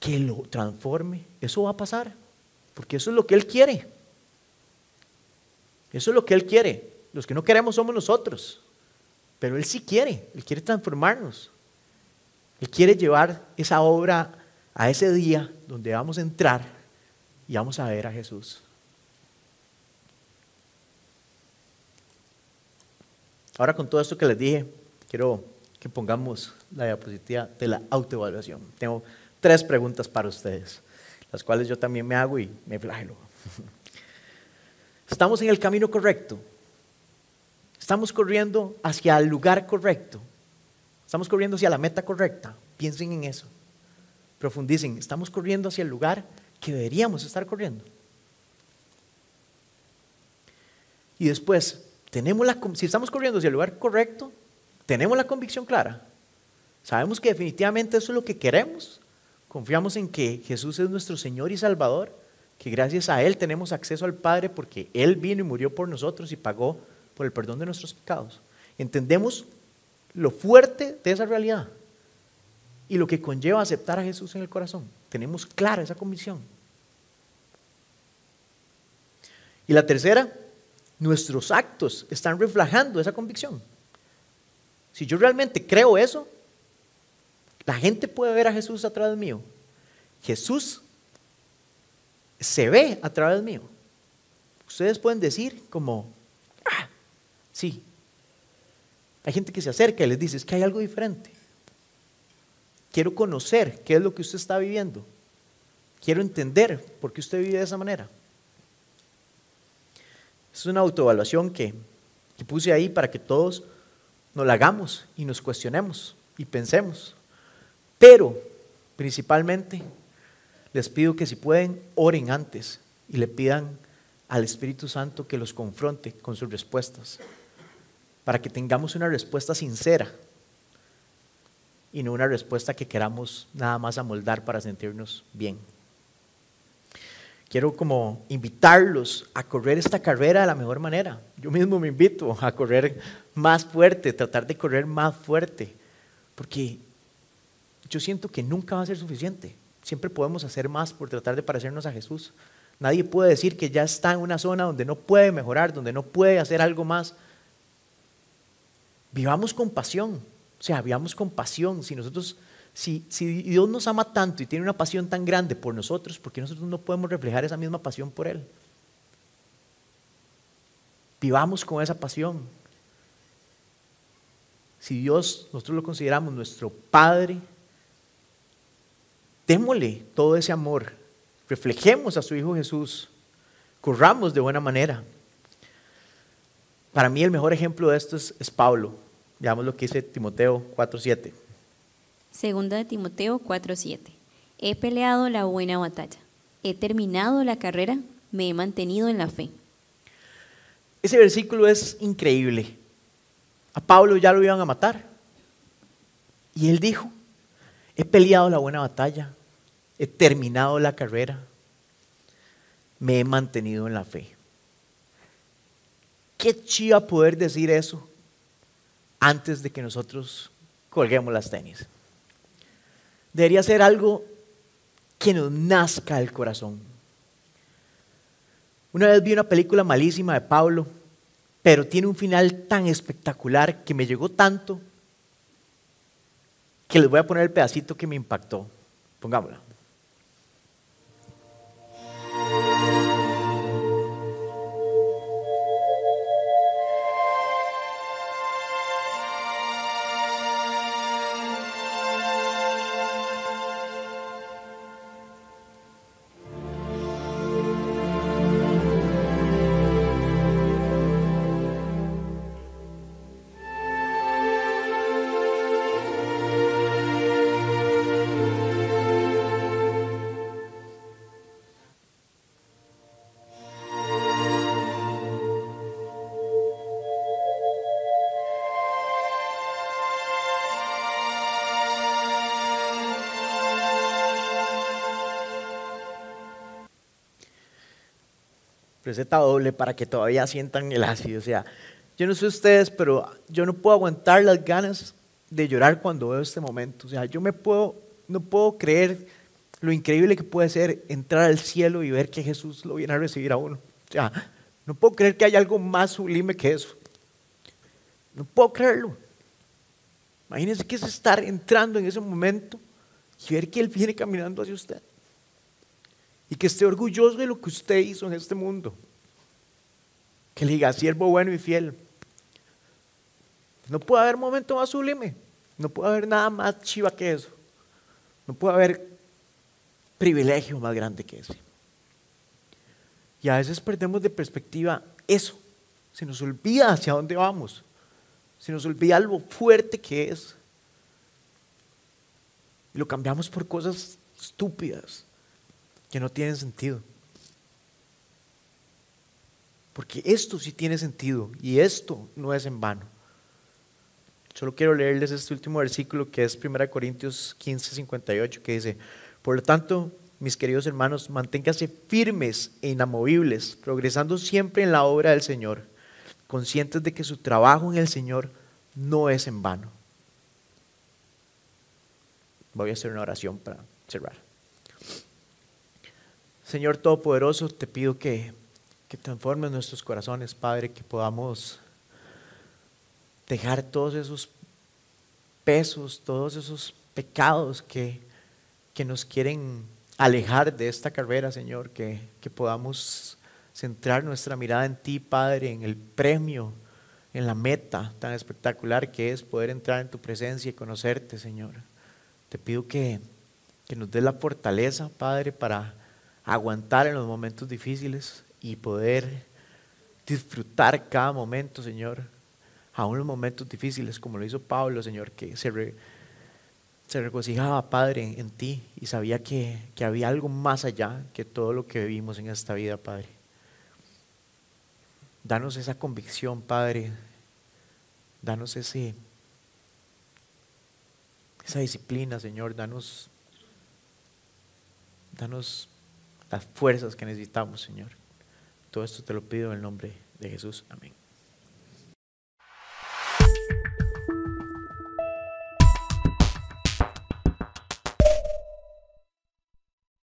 que lo transforme, eso va a pasar, porque eso es lo que Él quiere. Eso es lo que Él quiere. Los que no queremos somos nosotros, pero Él sí quiere, Él quiere transformarnos. Él quiere llevar esa obra a ese día donde vamos a entrar y vamos a ver a Jesús. Ahora con todo esto que les dije, quiero que pongamos la diapositiva de la autoevaluación. Tengo tres preguntas para ustedes, las cuales yo también me hago y me flagelo. ¿Estamos en el camino correcto? ¿Estamos corriendo hacia el lugar correcto? ¿Estamos corriendo hacia la meta correcta? Piensen en eso. Profundicen. ¿Estamos corriendo hacia el lugar que deberíamos estar corriendo. Y después, tenemos la, si estamos corriendo hacia el lugar correcto, tenemos la convicción clara. Sabemos que definitivamente eso es lo que queremos. Confiamos en que Jesús es nuestro Señor y Salvador, que gracias a Él tenemos acceso al Padre porque Él vino y murió por nosotros y pagó por el perdón de nuestros pecados. Entendemos lo fuerte de esa realidad y lo que conlleva aceptar a Jesús en el corazón. Tenemos clara esa convicción. Y la tercera, nuestros actos están reflejando esa convicción. Si yo realmente creo eso, la gente puede ver a Jesús a través mío. Jesús se ve a través mío. Ustedes pueden decir como, ah, sí. Hay gente que se acerca y les dice, es que hay algo diferente. Quiero conocer qué es lo que usted está viviendo. Quiero entender por qué usted vive de esa manera. Es una autoevaluación que, que puse ahí para que todos nos la hagamos y nos cuestionemos y pensemos. Pero, principalmente, les pido que si pueden, oren antes y le pidan al Espíritu Santo que los confronte con sus respuestas, para que tengamos una respuesta sincera y no una respuesta que queramos nada más amoldar para sentirnos bien. Quiero como invitarlos a correr esta carrera de la mejor manera. Yo mismo me invito a correr más fuerte, tratar de correr más fuerte, porque yo siento que nunca va a ser suficiente. Siempre podemos hacer más por tratar de parecernos a Jesús. Nadie puede decir que ya está en una zona donde no puede mejorar, donde no puede hacer algo más. Vivamos con pasión, o sea, vivamos con pasión. Si nosotros si, Dios nos ama tanto y tiene una pasión tan grande por nosotros, ¿por qué nosotros no podemos reflejar esa misma pasión por Él? Vivamos con esa pasión. Si Dios, nosotros lo consideramos nuestro Padre, démosle todo ese amor, reflejemos a su Hijo Jesús, corramos de buena manera. Para mí el mejor ejemplo de esto es, es Pablo. Veamos lo que dice Timoteo 4.7. Segunda de Timoteo 4:7. He peleado la buena batalla. He terminado la carrera, me he mantenido en la fe. Ese versículo es increíble. A Pablo ya lo iban a matar. Y él dijo, he peleado la buena batalla, he terminado la carrera, me he mantenido en la fe. Qué chiva poder decir eso antes de que nosotros colguemos las tenis debería ser algo que nos nazca del corazón. Una vez vi una película malísima de Pablo, pero tiene un final tan espectacular que me llegó tanto que les voy a poner el pedacito que me impactó. Pongámosla. Receta doble para que todavía sientan el ácido. O sea, yo no sé ustedes, pero yo no puedo aguantar las ganas de llorar cuando veo este momento. O sea, yo me puedo, no puedo creer lo increíble que puede ser entrar al cielo y ver que Jesús lo viene a recibir a uno. O sea, no puedo creer que haya algo más sublime que eso. No puedo creerlo. Imagínense que es estar entrando en ese momento y ver que Él viene caminando hacia usted y que esté orgulloso de lo que usted hizo en este mundo. Que le diga, siervo bueno y fiel. No puede haber momento más sublime. No puede haber nada más chiva que eso. No puede haber privilegio más grande que ese. Y a veces perdemos de perspectiva eso. Se nos olvida hacia dónde vamos. Se nos olvida lo fuerte que es. Y lo cambiamos por cosas estúpidas que no tienen sentido. Porque esto sí tiene sentido y esto no es en vano. Solo quiero leerles este último versículo que es 1 Corintios 15, 58, que dice, por lo tanto, mis queridos hermanos, manténganse firmes e inamovibles, progresando siempre en la obra del Señor, conscientes de que su trabajo en el Señor no es en vano. Voy a hacer una oración para cerrar. Señor Todopoderoso, te pido que, que transformes nuestros corazones, Padre, que podamos dejar todos esos pesos, todos esos pecados que, que nos quieren alejar de esta carrera, Señor, que, que podamos centrar nuestra mirada en ti, Padre, en el premio, en la meta tan espectacular que es poder entrar en tu presencia y conocerte, Señor. Te pido que, que nos dé la fortaleza, Padre, para aguantar en los momentos difíciles y poder disfrutar cada momento, Señor, aún los momentos difíciles, como lo hizo Pablo, Señor, que se, se regocijaba, Padre, en ti y sabía que, que había algo más allá que todo lo que vivimos en esta vida, Padre. Danos esa convicción, Padre. Danos ese, esa disciplina, Señor. Danos, danos las fuerzas que necesitamos, Señor. Todo esto te lo pido en el nombre de Jesús. Amén.